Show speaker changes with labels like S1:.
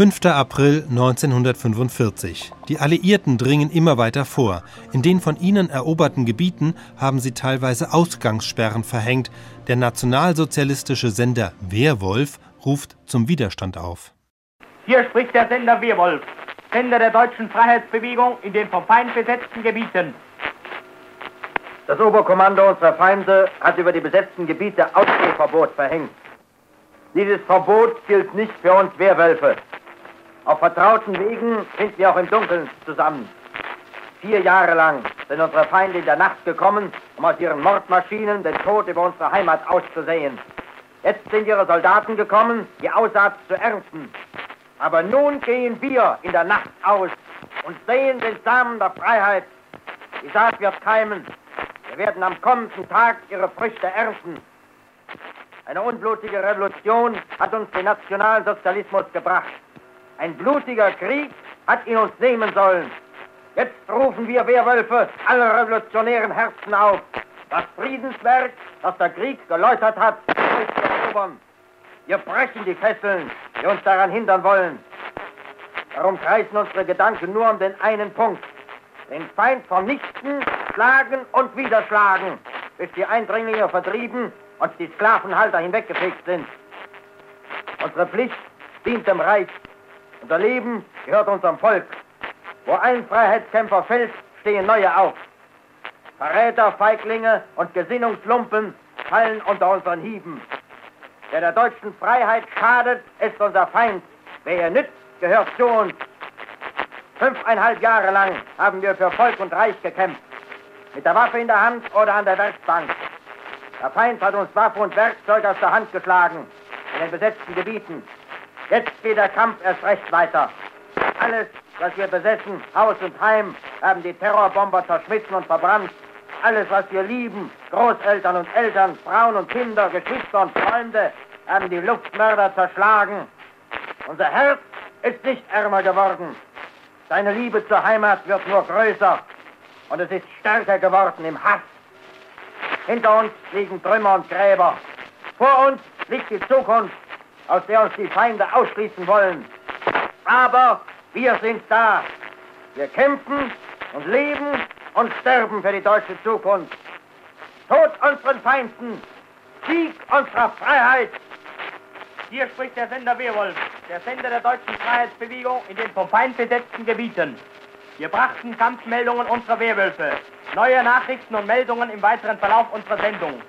S1: 5. April 1945. Die Alliierten dringen immer weiter vor. In den von ihnen eroberten Gebieten haben sie teilweise Ausgangssperren verhängt. Der nationalsozialistische Sender Wehrwolf ruft zum Widerstand auf.
S2: Hier spricht der Sender Wehrwolf, Sender der deutschen Freiheitsbewegung in den vom Feind besetzten Gebieten.
S3: Das Oberkommando unserer Feinde hat über die besetzten Gebiete Ausgehverbot verhängt. Dieses Verbot gilt nicht für uns Wehrwölfe. Auf vertrauten Wegen finden wir auch im Dunkeln zusammen. Vier Jahre lang sind unsere Feinde in der Nacht gekommen, um aus ihren Mordmaschinen den Tod über unsere Heimat auszusehen. Jetzt sind ihre Soldaten gekommen, die Aussaat zu ernten. Aber nun gehen wir in der Nacht aus und sehen den Samen der Freiheit. Die Saat wird keimen. Wir werden am kommenden Tag ihre Früchte ernten. Eine unblutige Revolution hat uns den Nationalsozialismus gebracht. Ein blutiger Krieg hat ihn uns nehmen sollen. Jetzt rufen wir Wehrwölfe alle revolutionären Herzen auf, das Friedenswerk, das der Krieg geläutert hat, neu zu erobern. Wir brechen die Fesseln, die uns daran hindern wollen. Darum kreisen unsere Gedanken nur um den einen Punkt. Den Feind vernichten, schlagen und wieder schlagen, bis die Eindringlinge vertrieben und die Sklavenhalter hinweggefegt sind. Unsere Pflicht dient dem Reich unser Leben gehört unserem Volk. Wo ein Freiheitskämpfer fällt, stehen neue auf. Verräter, Feiglinge und Gesinnungslumpen fallen unter unseren Hieben. Wer der deutschen Freiheit schadet, ist unser Feind. Wer ihr nützt, gehört zu uns. Fünfeinhalb Jahre lang haben wir für Volk und Reich gekämpft. Mit der Waffe in der Hand oder an der Werkbank. Der Feind hat uns Waffe und Werkzeug aus der Hand geschlagen. In den besetzten Gebieten. Jetzt geht der Kampf erst recht weiter. Alles, was wir besessen, Haus und Heim, haben die Terrorbomber zerschmissen und verbrannt. Alles, was wir lieben, Großeltern und Eltern, Frauen und Kinder, Geschwister und Freunde, haben die Luftmörder zerschlagen. Unser Herz ist nicht ärmer geworden. Seine Liebe zur Heimat wird nur größer. Und es ist stärker geworden im Hass. Hinter uns liegen Trümmer und Gräber. Vor uns liegt die Zukunft aus der uns die Feinde ausschließen wollen. Aber wir sind da. Wir kämpfen und leben und sterben für die deutsche Zukunft. Tod unseren Feinden, Sieg unserer Freiheit.
S2: Hier spricht der Sender Wehrwolf, der Sender der deutschen Freiheitsbewegung in den vom Feind besetzten Gebieten. Wir brachten Kampfmeldungen unserer Wehrwölfe. Neue Nachrichten und Meldungen im weiteren Verlauf unserer Sendung.